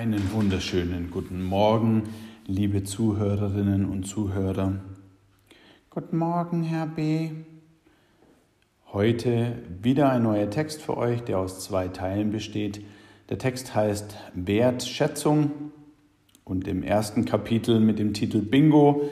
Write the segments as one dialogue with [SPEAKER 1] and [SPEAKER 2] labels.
[SPEAKER 1] Einen wunderschönen guten Morgen, liebe Zuhörerinnen und Zuhörer.
[SPEAKER 2] Guten Morgen, Herr B.
[SPEAKER 1] Heute wieder ein neuer Text für euch, der aus zwei Teilen besteht. Der Text heißt Wertschätzung und im ersten Kapitel mit dem Titel Bingo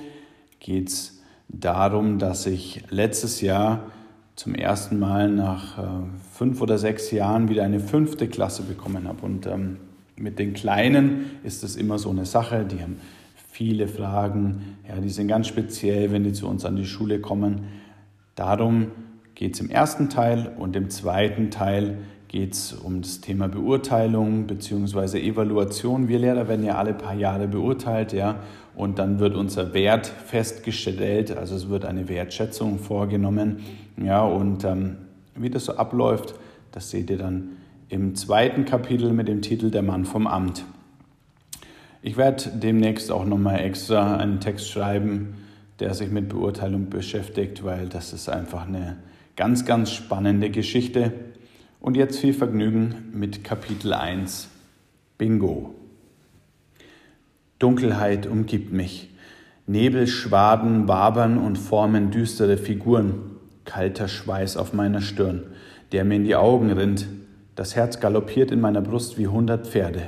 [SPEAKER 1] geht es darum, dass ich letztes Jahr zum ersten Mal nach äh, fünf oder sechs Jahren wieder eine fünfte Klasse bekommen habe. Und ähm, mit den Kleinen ist es immer so eine Sache, die haben viele Fragen, ja, die sind ganz speziell, wenn die zu uns an die Schule kommen. Darum geht es im ersten Teil und im zweiten Teil geht es um das Thema Beurteilung bzw. Evaluation. Wir Lehrer werden ja alle paar Jahre beurteilt, ja, und dann wird unser Wert festgestellt, also es wird eine Wertschätzung vorgenommen, ja, und ähm, wie das so abläuft, das seht ihr dann im zweiten Kapitel mit dem Titel Der Mann vom Amt. Ich werde demnächst auch nochmal extra einen Text schreiben, der sich mit Beurteilung beschäftigt, weil das ist einfach eine ganz, ganz spannende Geschichte. Und jetzt viel Vergnügen mit Kapitel 1 Bingo. Dunkelheit umgibt mich. Nebelschwaden wabern und formen düstere Figuren. Kalter Schweiß auf meiner Stirn, der mir in die Augen rinnt. Das Herz galoppiert in meiner Brust wie hundert Pferde.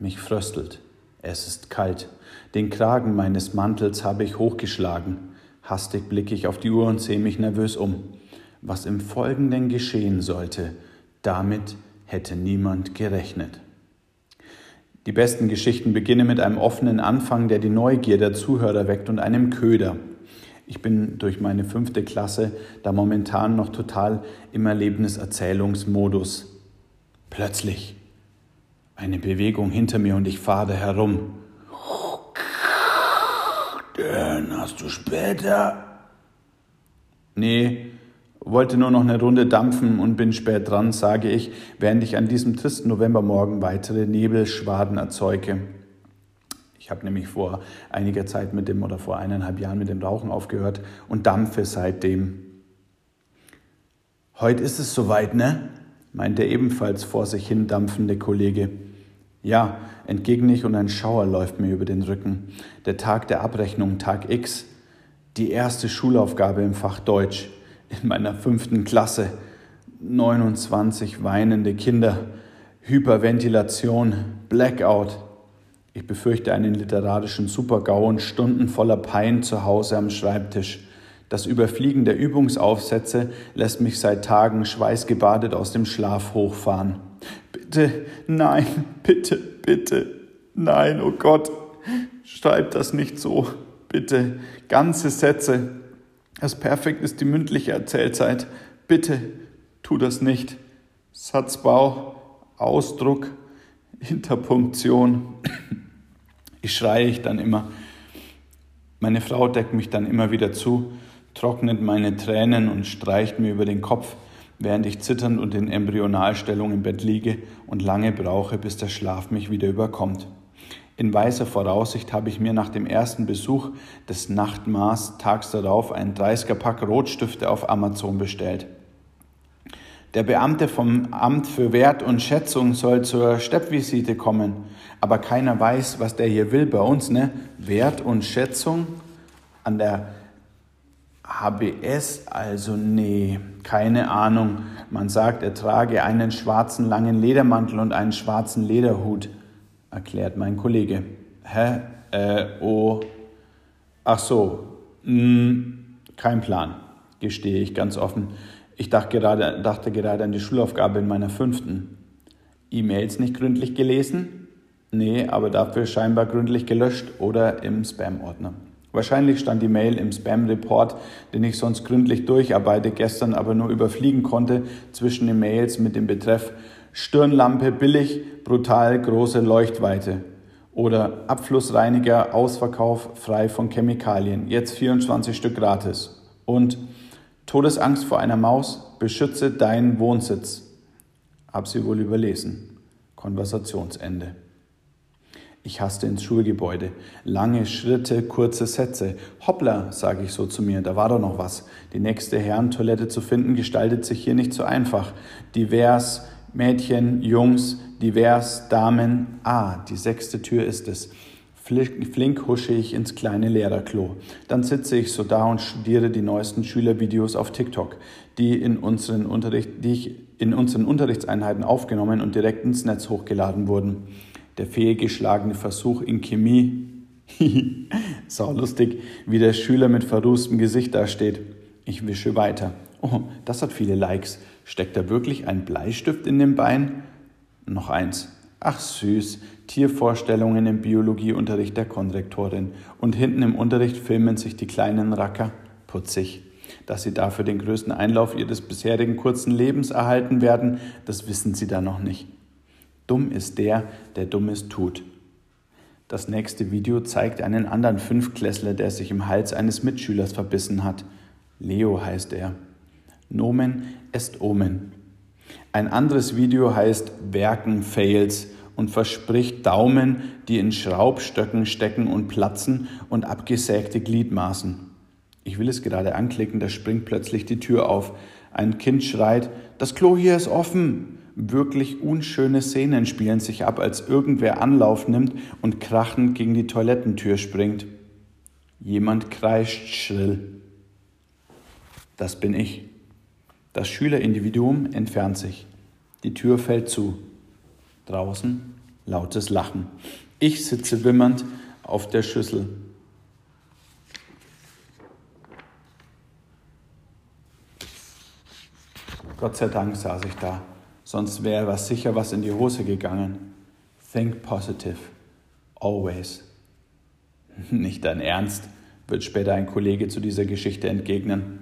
[SPEAKER 1] Mich fröstelt. Es ist kalt. Den Kragen meines Mantels habe ich hochgeschlagen. Hastig blicke ich auf die Uhr und sehe mich nervös um. Was im Folgenden geschehen sollte, damit hätte niemand gerechnet. Die besten Geschichten beginnen mit einem offenen Anfang, der die Neugier der Zuhörer weckt und einem Köder. Ich bin durch meine fünfte Klasse da momentan noch total im Erlebniserzählungsmodus. Plötzlich eine Bewegung hinter mir und ich fahre herum.
[SPEAKER 2] Den hast du später?
[SPEAKER 1] Nee, wollte nur noch eine Runde dampfen und bin spät dran, sage ich, während ich an diesem tristen Novembermorgen weitere Nebelschwaden erzeuge. Ich habe nämlich vor einiger Zeit mit dem oder vor eineinhalb Jahren mit dem Rauchen aufgehört und dampfe seitdem. Heute ist es soweit, ne? Meint der ebenfalls vor sich hin dampfende Kollege. Ja, entgegne ich und ein Schauer läuft mir über den Rücken. Der Tag der Abrechnung, Tag X, die erste Schulaufgabe im Fach Deutsch in meiner fünften Klasse. 29 weinende Kinder, Hyperventilation, Blackout. Ich befürchte einen literarischen Supergau und Stunden voller Pein zu Hause am Schreibtisch. Das Überfliegen der Übungsaufsätze lässt mich seit Tagen schweißgebadet aus dem Schlaf hochfahren. Bitte, nein, bitte, bitte, nein, oh Gott, schreib das nicht so, bitte, ganze Sätze. Das Perfekt ist die mündliche Erzählzeit. Bitte, tu das nicht. Satzbau, Ausdruck, Interpunktion. Ich schreie ich dann immer. Meine Frau deckt mich dann immer wieder zu, trocknet meine Tränen und streicht mir über den Kopf während ich zitternd und in Embryonalstellung im Bett liege und lange brauche, bis der Schlaf mich wieder überkommt. In weißer Voraussicht habe ich mir nach dem ersten Besuch des Nachtmaß tags darauf einen 30er Pack Rotstifte auf Amazon bestellt. Der Beamte vom Amt für Wert und Schätzung soll zur Steppvisite kommen, aber keiner weiß, was der hier will bei uns, ne? Wert und Schätzung an der HBS, also nee, keine Ahnung. Man sagt, er trage einen schwarzen langen Ledermantel und einen schwarzen Lederhut, erklärt mein Kollege. Hä? Äh, oh. Ach so. Hm, kein Plan, gestehe ich ganz offen. Ich dachte gerade, dachte gerade an die Schulaufgabe in meiner fünften. E-Mails nicht gründlich gelesen? Nee, aber dafür scheinbar gründlich gelöscht oder im Spam-Ordner. Wahrscheinlich stand die Mail im Spam-Report, den ich sonst gründlich durcharbeite, gestern aber nur überfliegen konnte zwischen den Mails mit dem Betreff Stirnlampe billig, brutal große Leuchtweite oder Abflussreiniger Ausverkauf frei von Chemikalien, jetzt 24 Stück gratis und Todesangst vor einer Maus, beschütze deinen Wohnsitz. Hab sie wohl überlesen. Konversationsende. Ich hasste ins Schulgebäude. Lange Schritte, kurze Sätze. Hoppla, sage ich so zu mir, da war doch noch was. Die nächste Herrentoilette zu finden, gestaltet sich hier nicht so einfach. Divers, Mädchen, Jungs, divers, Damen. Ah, die sechste Tür ist es. Flink husche ich ins kleine Lehrerklo. Dann sitze ich so da und studiere die neuesten Schülervideos auf TikTok, die, in unseren Unterricht, die ich in unseren Unterrichtseinheiten aufgenommen und direkt ins Netz hochgeladen wurden. Der fehlgeschlagene Versuch in Chemie. Sau lustig, wie der Schüler mit verrußtem Gesicht dasteht. Ich wische weiter. Oh, das hat viele Likes. Steckt da wirklich ein Bleistift in dem Bein? Noch eins. Ach süß, Tiervorstellungen im Biologieunterricht der Konrektorin. Und hinten im Unterricht filmen sich die kleinen Racker. Putzig. Dass sie dafür den größten Einlauf ihres bisherigen kurzen Lebens erhalten werden, das wissen sie da noch nicht. Dumm ist der, der Dummes tut. Das nächste Video zeigt einen anderen Fünfklässler, der sich im Hals eines Mitschülers verbissen hat. Leo heißt er. Nomen est Omen. Ein anderes Video heißt Werken Fails und verspricht Daumen, die in Schraubstöcken stecken und platzen und abgesägte Gliedmaßen. Ich will es gerade anklicken, da springt plötzlich die Tür auf. Ein Kind schreit, das Klo hier ist offen. Wirklich unschöne Szenen spielen sich ab, als irgendwer Anlauf nimmt und krachend gegen die Toilettentür springt. Jemand kreischt schrill. Das bin ich. Das Schülerindividuum entfernt sich. Die Tür fällt zu. Draußen lautes Lachen. Ich sitze wimmernd auf der Schüssel. Gott sei Dank saß ich da, sonst wäre was sicher was in die Hose gegangen. Think positive. Always. Nicht dein Ernst, wird später ein Kollege zu dieser Geschichte entgegnen.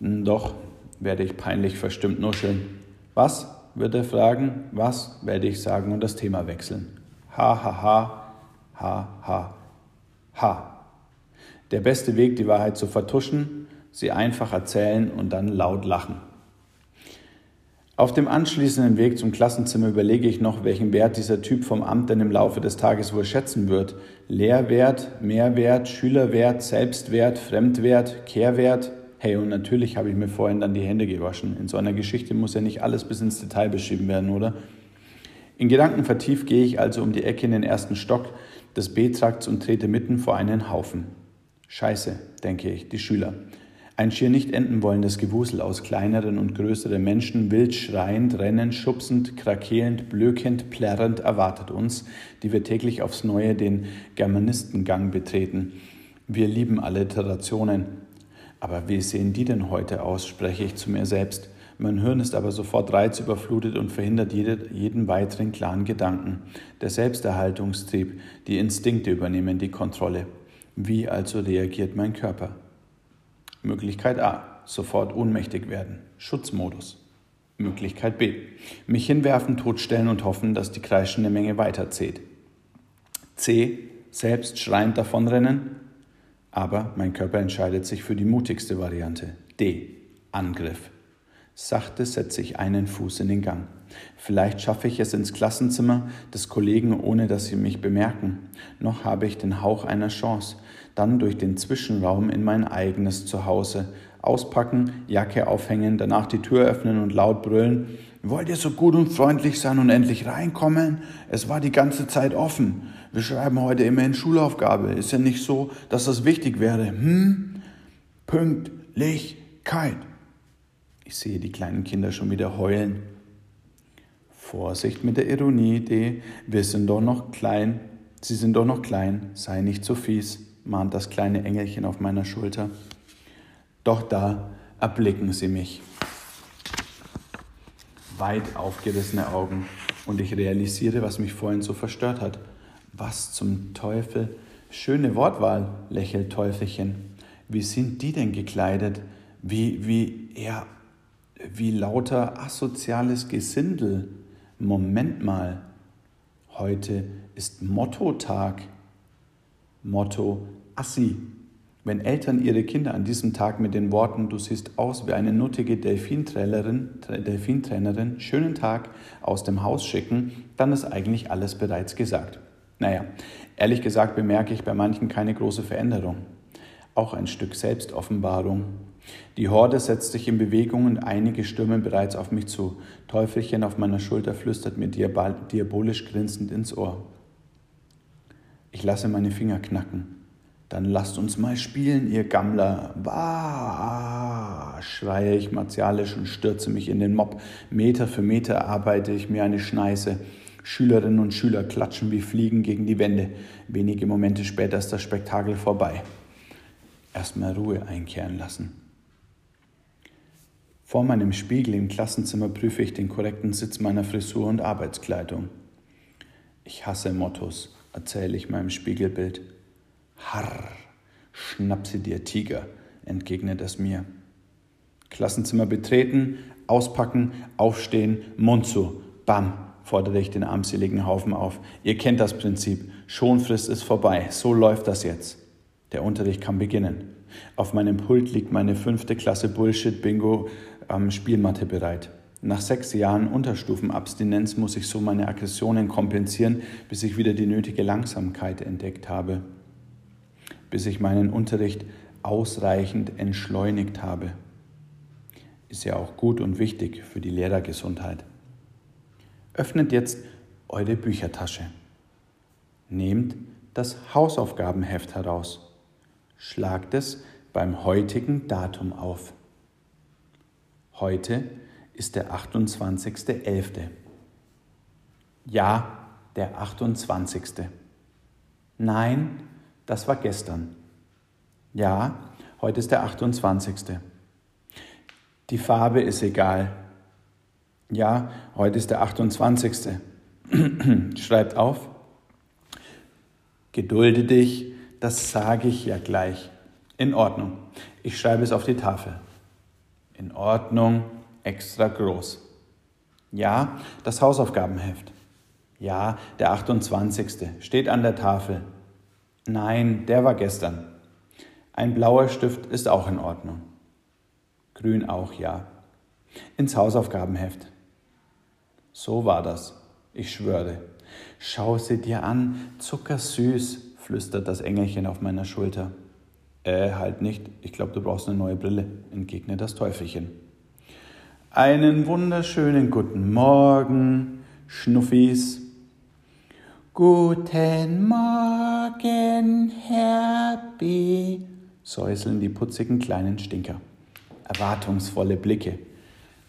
[SPEAKER 1] Doch, werde ich peinlich verstimmt nuscheln. Was? wird er fragen. Was? werde ich sagen und das Thema wechseln. Ha, ha, ha, ha, ha, ha. Der beste Weg, die Wahrheit zu vertuschen, sie einfach erzählen und dann laut lachen. Auf dem anschließenden Weg zum Klassenzimmer überlege ich noch, welchen Wert dieser Typ vom Amt denn im Laufe des Tages wohl schätzen wird. Lehrwert, Mehrwert, Schülerwert, Selbstwert, Fremdwert, Kehrwert, Hey, und natürlich habe ich mir vorhin dann die Hände gewaschen. In so einer Geschichte muss ja nicht alles bis ins Detail beschrieben werden, oder? In Gedanken vertieft gehe ich also um die Ecke in den ersten Stock des B-Trakts und trete mitten vor einen Haufen. Scheiße, denke ich, die Schüler. Ein schier nicht enden wollendes Gewusel aus kleineren und größeren Menschen, wild schreiend, rennend, schubsend, krakeelend, blökend, plärrend erwartet uns, die wir täglich aufs Neue den Germanistengang betreten. Wir lieben Alliterationen, aber wie sehen die denn heute aus, spreche ich zu mir selbst. Mein Hirn ist aber sofort reizüberflutet und verhindert jede, jeden weiteren klaren Gedanken. Der Selbsterhaltungstrieb, die Instinkte übernehmen die Kontrolle. Wie also reagiert mein Körper? Möglichkeit A. Sofort ohnmächtig werden. Schutzmodus. Möglichkeit B. Mich hinwerfen, totstellen und hoffen, dass die kreischende Menge weiterzählt. C. Selbst schreiend davonrennen. Aber mein Körper entscheidet sich für die mutigste Variante. D. Angriff. Sachte setze ich einen Fuß in den Gang. Vielleicht schaffe ich es ins Klassenzimmer des Kollegen, ohne dass sie mich bemerken. Noch habe ich den Hauch einer Chance. Dann durch den Zwischenraum in mein eigenes Zuhause. Auspacken, Jacke aufhängen, danach die Tür öffnen und laut brüllen. Wollt ihr so gut und freundlich sein und endlich reinkommen? Es war die ganze Zeit offen. Wir schreiben heute immerhin Schulaufgabe. Ist ja nicht so, dass das wichtig wäre. Hm? Pünktlichkeit. Ich sehe die kleinen Kinder schon wieder heulen. Vorsicht mit der Ironie, D. Wir sind doch noch klein. Sie sind doch noch klein. Sei nicht so fies, mahnt das kleine Engelchen auf meiner Schulter. Doch da erblicken sie mich. Weit aufgerissene Augen und ich realisiere, was mich vorhin so verstört hat. Was zum Teufel? Schöne Wortwahl, lächelt Teufelchen. Wie sind die denn gekleidet? Wie, wie, ja, wie lauter asoziales Gesindel. Moment mal. Heute ist Motto-Tag. Motto Assi. Wenn Eltern ihre Kinder an diesem Tag mit den Worten Du siehst aus wie eine nuttige Delfintrainerin, Delfintrainerin, schönen Tag aus dem Haus schicken, dann ist eigentlich alles bereits gesagt. Naja, ehrlich gesagt bemerke ich bei manchen keine große Veränderung. Auch ein Stück Selbstoffenbarung. Die Horde setzt sich in Bewegung und einige stürmen bereits auf mich zu. Teufelchen auf meiner Schulter flüstert mir diabolisch grinsend ins Ohr. Ich lasse meine Finger knacken. Dann lasst uns mal spielen, ihr Gammler. Bah, schreie ich martialisch und stürze mich in den Mob. Meter für Meter arbeite ich mir eine Schneise. Schülerinnen und Schüler klatschen wie Fliegen gegen die Wände. Wenige Momente später ist das Spektakel vorbei. Erstmal Ruhe einkehren lassen. Vor meinem Spiegel im Klassenzimmer prüfe ich den korrekten Sitz meiner Frisur und Arbeitskleidung. Ich hasse Mottos, erzähle ich meinem Spiegelbild. Harr, schnapp sie dir, Tiger, entgegnet es mir. Klassenzimmer betreten, auspacken, aufstehen, Mund zu. Bam, fordere ich den armseligen Haufen auf. Ihr kennt das Prinzip. Schonfrist ist vorbei. So läuft das jetzt. Der Unterricht kann beginnen. Auf meinem Pult liegt meine fünfte Klasse Bullshit-Bingo am Spielmatte bereit. Nach sechs Jahren Unterstufenabstinenz muss ich so meine Aggressionen kompensieren, bis ich wieder die nötige Langsamkeit entdeckt habe bis ich meinen Unterricht ausreichend entschleunigt habe. Ist ja auch gut und wichtig für die Lehrergesundheit. Öffnet jetzt eure Büchertasche. Nehmt das Hausaufgabenheft heraus. Schlagt es beim heutigen Datum auf. Heute ist der 28.11. Ja, der 28. Nein, das war gestern. Ja, heute ist der 28. Die Farbe ist egal. Ja, heute ist der 28. Schreibt auf. Gedulde dich, das sage ich ja gleich. In Ordnung. Ich schreibe es auf die Tafel. In Ordnung, extra groß. Ja, das Hausaufgabenheft. Ja, der 28. steht an der Tafel. Nein, der war gestern. Ein blauer Stift ist auch in Ordnung. Grün auch, ja. Ins Hausaufgabenheft. So war das. Ich schwöre. Schau sie dir an, zuckersüß, flüstert das Engelchen auf meiner Schulter. Äh, halt nicht. Ich glaube, du brauchst eine neue Brille, entgegnet das Teufelchen. Einen wunderschönen guten Morgen, Schnuffis. Guten Morgen, Herr säuseln die putzigen kleinen Stinker. Erwartungsvolle Blicke.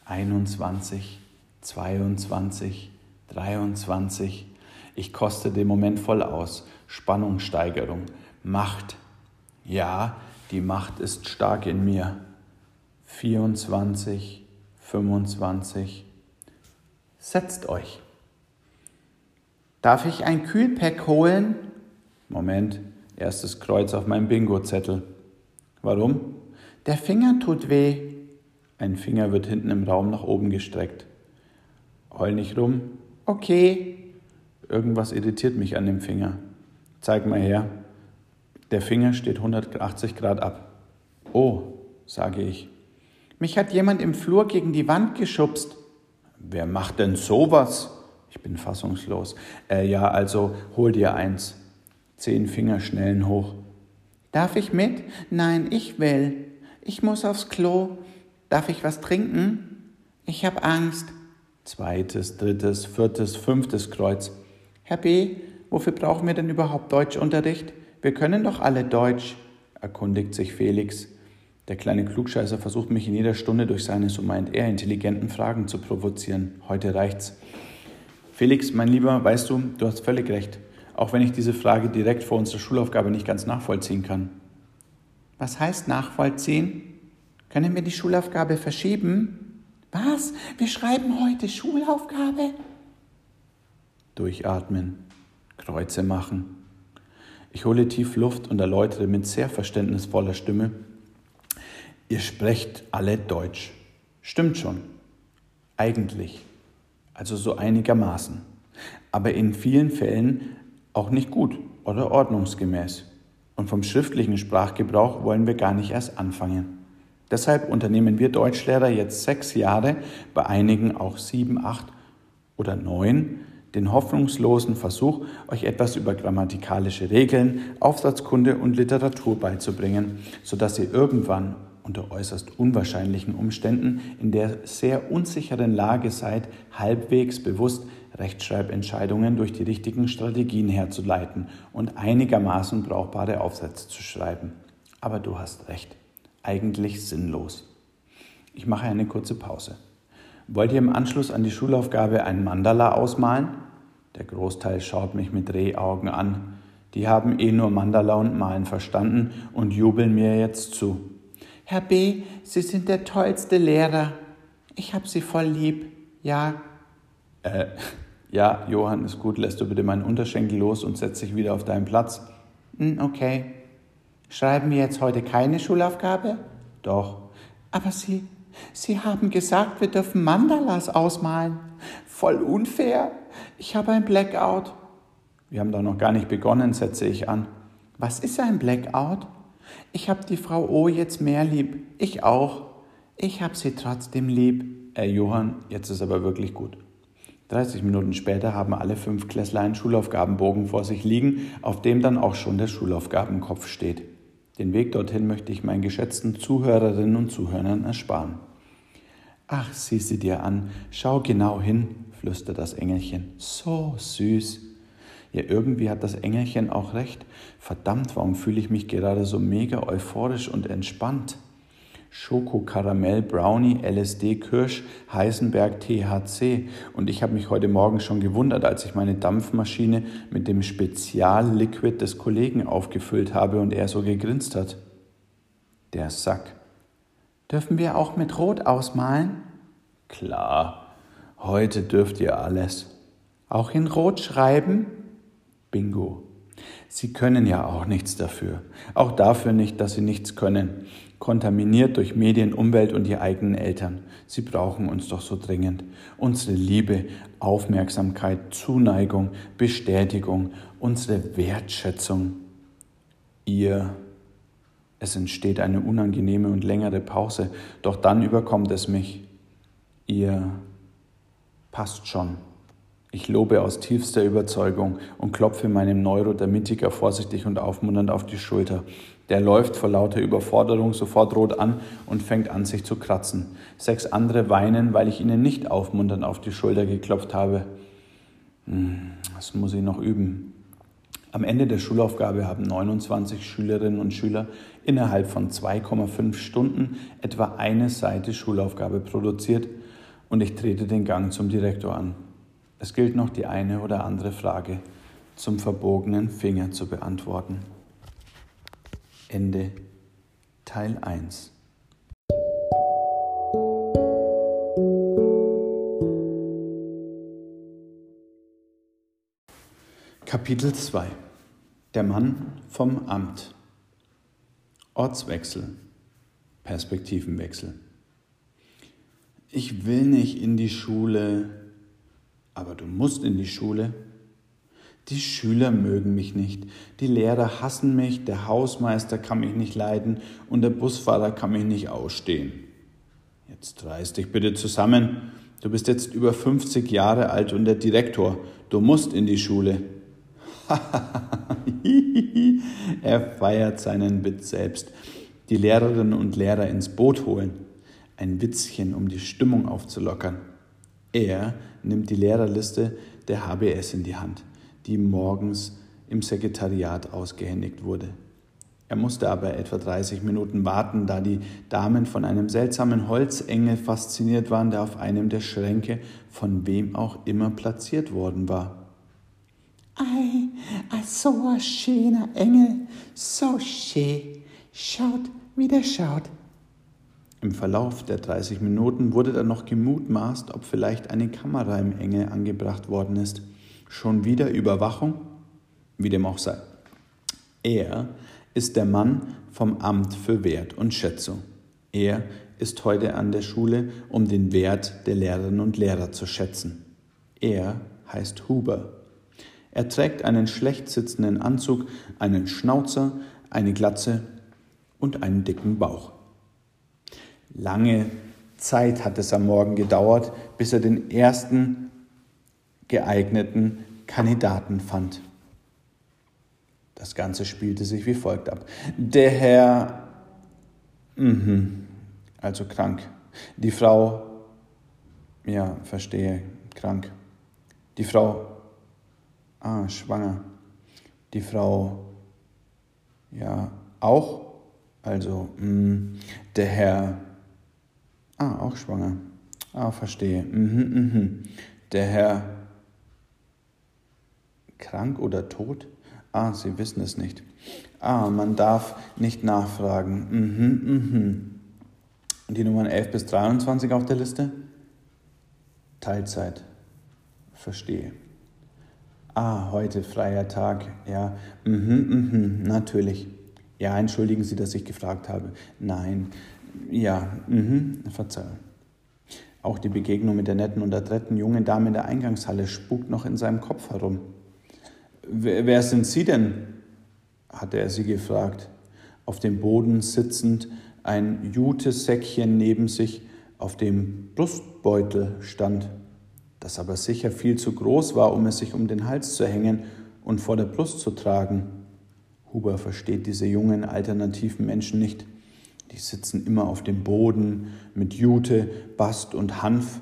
[SPEAKER 1] 21, 22, 23. Ich koste den Moment voll aus. Spannungssteigerung. Macht. Ja, die Macht ist stark in mir. 24, 25. Setzt euch. Darf ich ein Kühlpack holen? Moment, erstes Kreuz auf meinem Bingo-Zettel. Warum? Der Finger tut weh. Ein Finger wird hinten im Raum nach oben gestreckt. Heul nicht rum. Okay. Irgendwas irritiert mich an dem Finger. Zeig mal her. Der Finger steht 180 Grad ab. Oh, sage ich. Mich hat jemand im Flur gegen die Wand geschubst. Wer macht denn sowas? Ich bin fassungslos. Äh, ja, also hol dir eins. Zehn Fingerschnellen hoch. Darf ich mit? Nein, ich will. Ich muss aufs Klo. Darf ich was trinken? Ich habe Angst. Zweites, drittes, viertes, fünftes Kreuz. Herr B., wofür brauchen wir denn überhaupt Deutschunterricht? Wir können doch alle Deutsch, erkundigt sich Felix. Der kleine Klugscheißer versucht mich in jeder Stunde durch seine, so meint er, intelligenten Fragen zu provozieren. Heute reicht's. Felix, mein Lieber, weißt du, du hast völlig recht, auch wenn ich diese Frage direkt vor unserer Schulaufgabe nicht ganz nachvollziehen kann. Was heißt nachvollziehen? Können wir die Schulaufgabe verschieben? Was? Wir schreiben heute Schulaufgabe? Durchatmen, Kreuze machen. Ich hole tief Luft und erläutere mit sehr verständnisvoller Stimme, ihr sprecht alle Deutsch. Stimmt schon. Eigentlich also so einigermaßen, aber in vielen Fällen auch nicht gut oder ordnungsgemäß. Und vom schriftlichen Sprachgebrauch wollen wir gar nicht erst anfangen. Deshalb unternehmen wir Deutschlehrer jetzt sechs Jahre, bei einigen auch sieben, acht oder neun, den hoffnungslosen Versuch, euch etwas über grammatikalische Regeln, Aufsatzkunde und Literatur beizubringen, sodass ihr irgendwann unter äußerst unwahrscheinlichen Umständen in der sehr unsicheren Lage seid, halbwegs bewusst Rechtschreibentscheidungen durch die richtigen Strategien herzuleiten und einigermaßen brauchbare Aufsätze zu schreiben. Aber du hast recht, eigentlich sinnlos. Ich mache eine kurze Pause. Wollt ihr im Anschluss an die Schulaufgabe ein Mandala ausmalen? Der Großteil schaut mich mit Rehaugen an. Die haben eh nur Mandala und Malen verstanden und jubeln mir jetzt zu.
[SPEAKER 2] Herr B., Sie sind der tollste Lehrer. Ich hab Sie voll lieb. Ja.
[SPEAKER 1] Äh, ja, Johann, ist gut. Lässt du bitte meinen Unterschenkel los und setz dich wieder auf deinen Platz.
[SPEAKER 2] Hm, okay. Schreiben wir jetzt heute keine Schulaufgabe?
[SPEAKER 1] Doch.
[SPEAKER 2] Aber Sie, Sie haben gesagt, wir dürfen Mandalas ausmalen. Voll unfair. Ich habe ein Blackout.
[SPEAKER 1] Wir haben doch noch gar nicht begonnen, setze ich an.
[SPEAKER 2] Was ist ein Blackout? Ich habe die Frau O jetzt mehr lieb. Ich auch. Ich habe sie trotzdem lieb.
[SPEAKER 1] Äh, Johann, jetzt ist aber wirklich gut. 30 Minuten später haben alle fünf Klässler einen Schulaufgabenbogen vor sich liegen, auf dem dann auch schon der Schulaufgabenkopf steht. Den Weg dorthin möchte ich meinen geschätzten Zuhörerinnen und Zuhörern ersparen. Ach, sieh sie dir an, schau genau hin, flüstert das Engelchen. So süß. Ja, irgendwie hat das Engelchen auch recht. Verdammt, warum fühle ich mich gerade so mega euphorisch und entspannt? Schoko, Karamell, Brownie, LSD, Kirsch, Heisenberg, THC. Und ich habe mich heute Morgen schon gewundert, als ich meine Dampfmaschine mit dem Spezialliquid des Kollegen aufgefüllt habe und er so gegrinst hat. Der Sack.
[SPEAKER 2] Dürfen wir auch mit Rot ausmalen?
[SPEAKER 1] Klar, heute dürft ihr alles.
[SPEAKER 2] Auch in Rot schreiben?
[SPEAKER 1] Bingo. Sie können ja auch nichts dafür. Auch dafür nicht, dass sie nichts können. Kontaminiert durch Medien, Umwelt und die eigenen Eltern. Sie brauchen uns doch so dringend. Unsere Liebe, Aufmerksamkeit, Zuneigung, Bestätigung, unsere Wertschätzung. Ihr. Es entsteht eine unangenehme und längere Pause, doch dann überkommt es mich. Ihr passt schon. Ich lobe aus tiefster Überzeugung und klopfe meinem Neurodermitiker vorsichtig und aufmunternd auf die Schulter. Der läuft vor lauter Überforderung sofort rot an und fängt an, sich zu kratzen. Sechs andere weinen, weil ich ihnen nicht aufmunternd auf die Schulter geklopft habe. Hm, das muss ich noch üben. Am Ende der Schulaufgabe haben 29 Schülerinnen und Schüler innerhalb von 2,5 Stunden etwa eine Seite Schulaufgabe produziert und ich trete den Gang zum Direktor an. Es gilt noch die eine oder andere Frage zum verbogenen Finger zu beantworten. Ende Teil 1 Kapitel 2 Der Mann vom Amt. Ortswechsel. Perspektivenwechsel. Ich will nicht in die Schule, aber du musst in die Schule. Die Schüler mögen mich nicht, die Lehrer hassen mich, der Hausmeister kann mich nicht leiden und der Busfahrer kann mich nicht ausstehen. Jetzt reiß dich bitte zusammen. Du bist jetzt über 50 Jahre alt und der Direktor. Du musst in die Schule. er feiert seinen Witz selbst. Die Lehrerinnen und Lehrer ins Boot holen. Ein Witzchen, um die Stimmung aufzulockern. Er nimmt die Lehrerliste der HBS in die Hand, die morgens im Sekretariat ausgehändigt wurde. Er musste aber etwa 30 Minuten warten, da die Damen von einem seltsamen Holzengel fasziniert waren, der auf einem der Schränke von wem auch immer platziert worden war.
[SPEAKER 2] Ei, so ein schöner Engel, so schön. Schaut, wie der schaut.
[SPEAKER 1] Im Verlauf der 30 Minuten wurde dann noch gemutmaßt, ob vielleicht eine Kamera im Engel angebracht worden ist. Schon wieder Überwachung? Wie dem auch sei. Er ist der Mann vom Amt für Wert und Schätzung. Er ist heute an der Schule, um den Wert der Lehrerinnen und Lehrer zu schätzen. Er heißt Huber. Er trägt einen schlecht sitzenden Anzug, einen Schnauzer, eine Glatze und einen dicken Bauch. Lange Zeit hat es am Morgen gedauert, bis er den ersten geeigneten Kandidaten fand. Das Ganze spielte sich wie folgt ab. Der Herr Mhm. Also krank. Die Frau, ja, verstehe, krank. Die Frau, ah, schwanger. Die Frau, ja, auch. Also, mh, der Herr, ah, auch schwanger. Ah, verstehe. Mhm, mhm. Der Herr, krank oder tot? Ah, Sie wissen es nicht. Ah, man darf nicht nachfragen. Mhm, mhm. Die Nummern 11 bis 23 auf der Liste? Teilzeit. Verstehe. Ah, heute freier Tag. Ja, mhm, mhm, natürlich. Ja, entschuldigen Sie, dass ich gefragt habe. Nein. Ja, mhm, Verzeihung. Auch die Begegnung mit der netten und adretten jungen Dame in der Eingangshalle spukt noch in seinem Kopf herum. Wer, wer sind Sie denn? hatte er sie gefragt. Auf dem Boden sitzend, ein Jutesäckchen neben sich, auf dem Brustbeutel stand, das aber sicher viel zu groß war, um es sich um den Hals zu hängen und vor der Brust zu tragen. Huber versteht diese jungen alternativen Menschen nicht. Die sitzen immer auf dem Boden mit Jute, Bast und Hanf.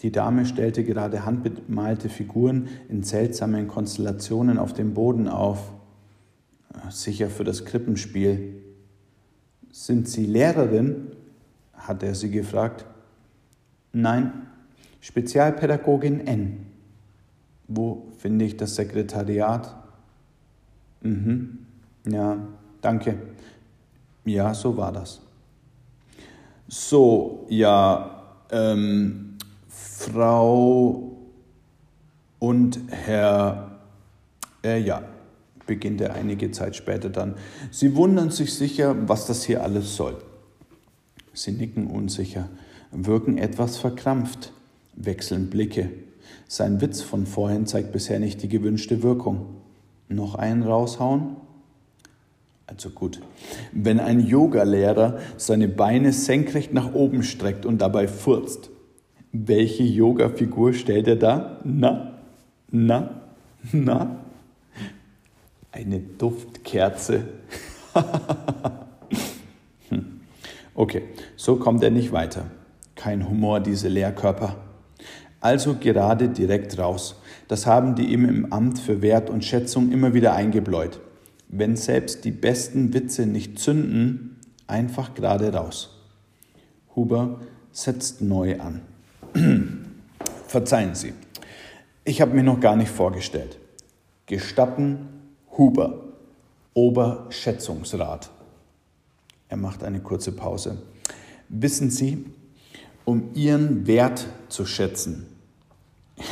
[SPEAKER 1] Die Dame stellte gerade handbemalte Figuren in seltsamen Konstellationen auf dem Boden auf. Sicher für das Krippenspiel. Sind Sie Lehrerin? hat er sie gefragt. Nein, Spezialpädagogin N. Wo finde ich das Sekretariat? Mhm. Ja, danke. Ja, so war das. So, ja, ähm, Frau und Herr, äh, ja, beginnt er einige Zeit später dann. Sie wundern sich sicher, was das hier alles soll. Sie nicken unsicher, wirken etwas verkrampft, wechseln Blicke. Sein Witz von vorhin zeigt bisher nicht die gewünschte Wirkung. Noch einen raushauen? Also gut, wenn ein Yogalehrer seine Beine senkrecht nach oben streckt und dabei furzt, welche Yoga-Figur stellt er da? Na, na, na? Eine Duftkerze. Hm. okay, so kommt er nicht weiter. Kein Humor, diese Lehrkörper. Also gerade direkt raus. Das haben die ihm im Amt für Wert und Schätzung immer wieder eingebläut. Wenn selbst die besten Witze nicht zünden, einfach gerade raus. Huber setzt neu an. Verzeihen Sie, ich habe mich noch gar nicht vorgestellt. Gestatten Huber, Oberschätzungsrat. Er macht eine kurze Pause. Wissen Sie, um Ihren Wert zu schätzen,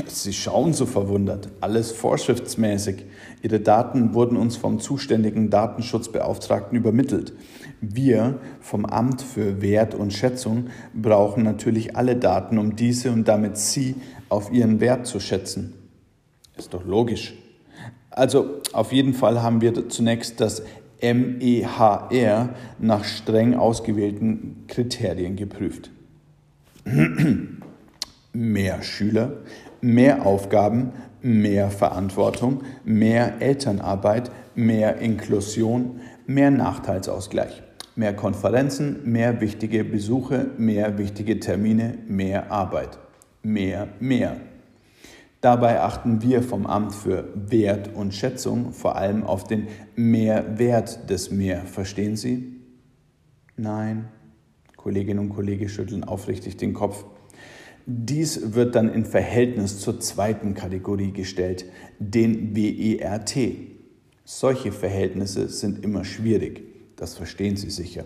[SPEAKER 1] Sie schauen so verwundert, alles vorschriftsmäßig. Ihre Daten wurden uns vom zuständigen Datenschutzbeauftragten übermittelt. Wir vom Amt für Wert und Schätzung brauchen natürlich alle Daten, um diese und damit Sie auf Ihren Wert zu schätzen. Ist doch logisch. Also auf jeden Fall haben wir zunächst das MEHR nach streng ausgewählten Kriterien geprüft. mehr Schüler, mehr Aufgaben, mehr Verantwortung, mehr Elternarbeit, mehr Inklusion, mehr Nachteilsausgleich, mehr Konferenzen, mehr wichtige Besuche, mehr wichtige Termine, mehr Arbeit, mehr, mehr. Dabei achten wir vom Amt für Wert und Schätzung vor allem auf den Mehrwert des Mehr. Verstehen Sie? Nein. Kolleginnen und Kollegen schütteln aufrichtig den Kopf. Dies wird dann in Verhältnis zur zweiten Kategorie gestellt, den WERT. Solche Verhältnisse sind immer schwierig, das verstehen Sie sicher.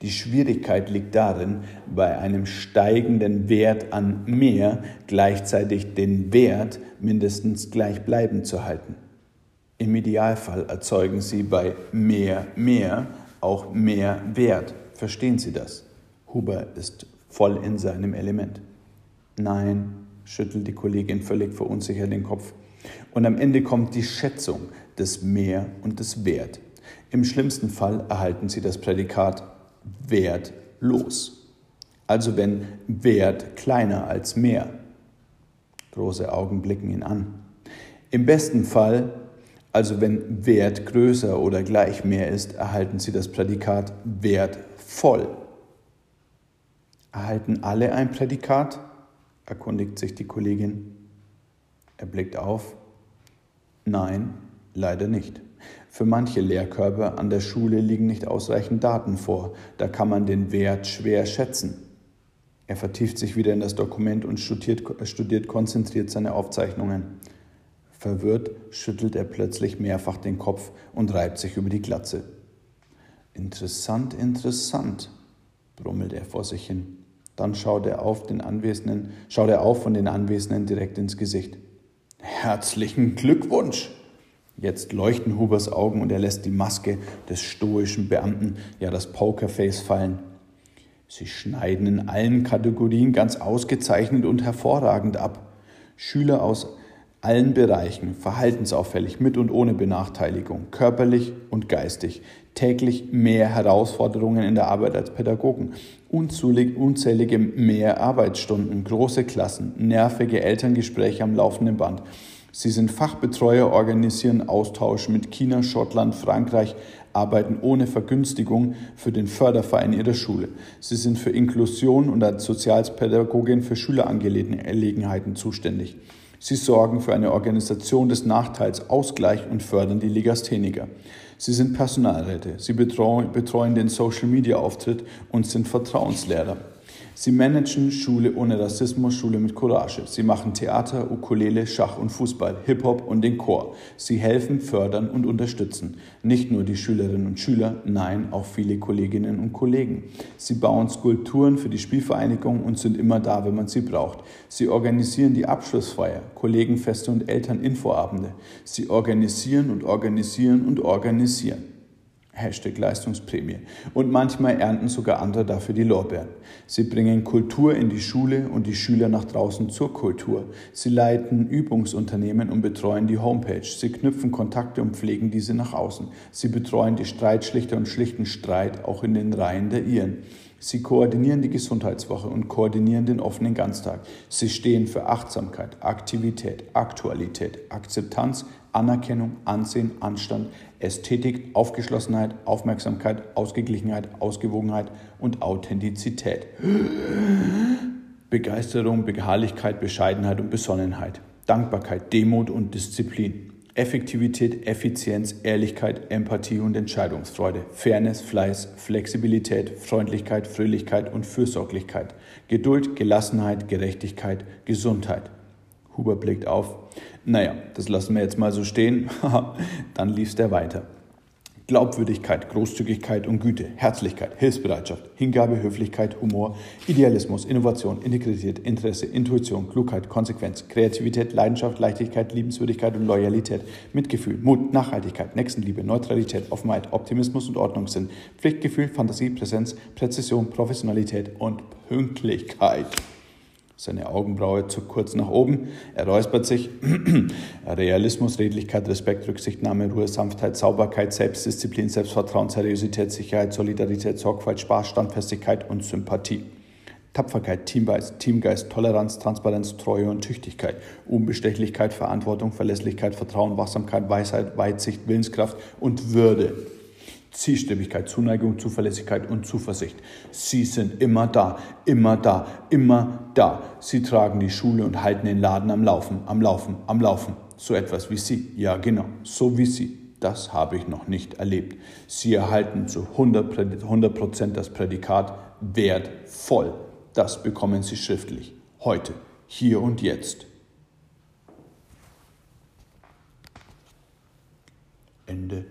[SPEAKER 1] Die Schwierigkeit liegt darin, bei einem steigenden Wert an mehr gleichzeitig den Wert mindestens gleichbleibend zu halten. Im Idealfall erzeugen Sie bei mehr mehr auch mehr Wert. Verstehen Sie das? Huber ist voll in seinem Element. Nein, schüttelt die Kollegin völlig verunsichert den Kopf. Und am Ende kommt die Schätzung des Mehr und des Wert. Im schlimmsten Fall erhalten Sie das Prädikat wertlos. Also wenn Wert kleiner als mehr. Große Augen blicken ihn an. Im besten Fall Also wenn Wert größer oder gleich mehr ist, erhalten Sie das Prädikat wertvoll. Erhalten alle ein Prädikat? Erkundigt sich die Kollegin. Er blickt auf. Nein, leider nicht. Für manche Lehrkörper an der Schule liegen nicht ausreichend Daten vor. Da kann man den Wert schwer schätzen. Er vertieft sich wieder in das Dokument und studiert, studiert konzentriert seine Aufzeichnungen. Verwirrt schüttelt er plötzlich mehrfach den Kopf und reibt sich über die Glatze. Interessant, interessant, brummelt er vor sich hin. Dann schaut er auf den Anwesenden, schaut er auf von den Anwesenden direkt ins Gesicht. Herzlichen Glückwunsch! Jetzt leuchten Hubers Augen und er lässt die Maske des stoischen Beamten, ja das Pokerface fallen. Sie schneiden in allen Kategorien ganz ausgezeichnet und hervorragend ab. Schüler aus allen Bereichen, verhaltensauffällig, mit und ohne Benachteiligung, körperlich und geistig, täglich mehr Herausforderungen in der Arbeit als Pädagogen, unzählige mehr Arbeitsstunden, große Klassen, nervige Elterngespräche am laufenden Band. Sie sind Fachbetreuer, organisieren Austausch mit China, Schottland, Frankreich, arbeiten ohne Vergünstigung für den Förderverein ihrer Schule. Sie sind für Inklusion und als Sozialpädagogin für Schülerangelegenheiten zuständig. Sie sorgen für eine Organisation des Nachteils, Ausgleich und fördern die Legastheniker. Sie sind Personalräte, sie betreuen, betreuen den Social-Media-Auftritt und sind Vertrauenslehrer. Sie managen Schule ohne Rassismus, Schule mit Courage. Sie machen Theater, Ukulele, Schach und Fußball, Hip-Hop und den Chor. Sie helfen, fördern und unterstützen. Nicht nur die Schülerinnen und Schüler, nein, auch viele Kolleginnen und Kollegen. Sie bauen Skulpturen für die Spielvereinigung und sind immer da, wenn man sie braucht. Sie organisieren die Abschlussfeier, Kollegenfeste und Elterninfoabende. Sie organisieren und organisieren und organisieren. Hashtag Leistungsprämie. Und manchmal ernten sogar andere dafür die Lorbeeren. Sie bringen Kultur in die Schule und die Schüler nach draußen zur Kultur. Sie leiten Übungsunternehmen und betreuen die Homepage. Sie knüpfen Kontakte und pflegen diese nach außen. Sie betreuen die Streitschlichter und schlichten Streit auch in den Reihen der Iren. Sie koordinieren die Gesundheitswoche und koordinieren den offenen Ganztag. Sie stehen für Achtsamkeit, Aktivität, Aktualität, Akzeptanz, Anerkennung, Ansehen, Anstand, Ästhetik, Aufgeschlossenheit, Aufmerksamkeit, Ausgeglichenheit, Ausgewogenheit und Authentizität. Begeisterung, Beharrlichkeit, Bescheidenheit und Besonnenheit. Dankbarkeit, Demut und Disziplin. Effektivität, Effizienz, Ehrlichkeit, Empathie und Entscheidungsfreude, Fairness, Fleiß, Flexibilität, Freundlichkeit, Fröhlichkeit und Fürsorglichkeit, Geduld, Gelassenheit, Gerechtigkeit, Gesundheit. Huber blickt auf. Naja, das lassen wir jetzt mal so stehen. Dann lief der weiter. Glaubwürdigkeit, Großzügigkeit und Güte, Herzlichkeit, Hilfsbereitschaft, Hingabe, Höflichkeit, Humor, Idealismus, Innovation, Integrität, Interesse, Intuition, Klugheit, Konsequenz, Kreativität, Leidenschaft, Leichtigkeit, Liebenswürdigkeit und Loyalität, Mitgefühl, Mut, Nachhaltigkeit, Nächstenliebe, Neutralität, Offenheit, Optimismus und Ordnungssinn, Pflichtgefühl, Fantasie, Präsenz, Präzision, Professionalität und Pünktlichkeit. Seine Augenbraue zuckt kurz nach oben. Er räuspert sich. Realismus, Redlichkeit, Respekt, Rücksichtnahme, Ruhe, Sanftheit, Sauberkeit, Selbstdisziplin, Selbstvertrauen, Seriosität, Sicherheit, Solidarität, Sorgfalt, Spaß, Standfestigkeit und Sympathie. Tapferkeit, Teamgeist, Teamgeist, Toleranz, Transparenz, Treue und Tüchtigkeit, Unbestechlichkeit, Verantwortung, Verlässlichkeit, Vertrauen, Wachsamkeit, Weisheit, Weitsicht, Willenskraft und Würde. Zielstrebigkeit, Zuneigung, Zuverlässigkeit und Zuversicht. Sie sind immer da, immer da, immer da. Sie tragen die Schule und halten den Laden am Laufen, am Laufen, am Laufen. So etwas wie Sie. Ja, genau, so wie Sie. Das habe ich noch nicht erlebt. Sie erhalten zu 100 Prozent das Prädikat wertvoll. Das bekommen Sie schriftlich. Heute, hier und jetzt. Ende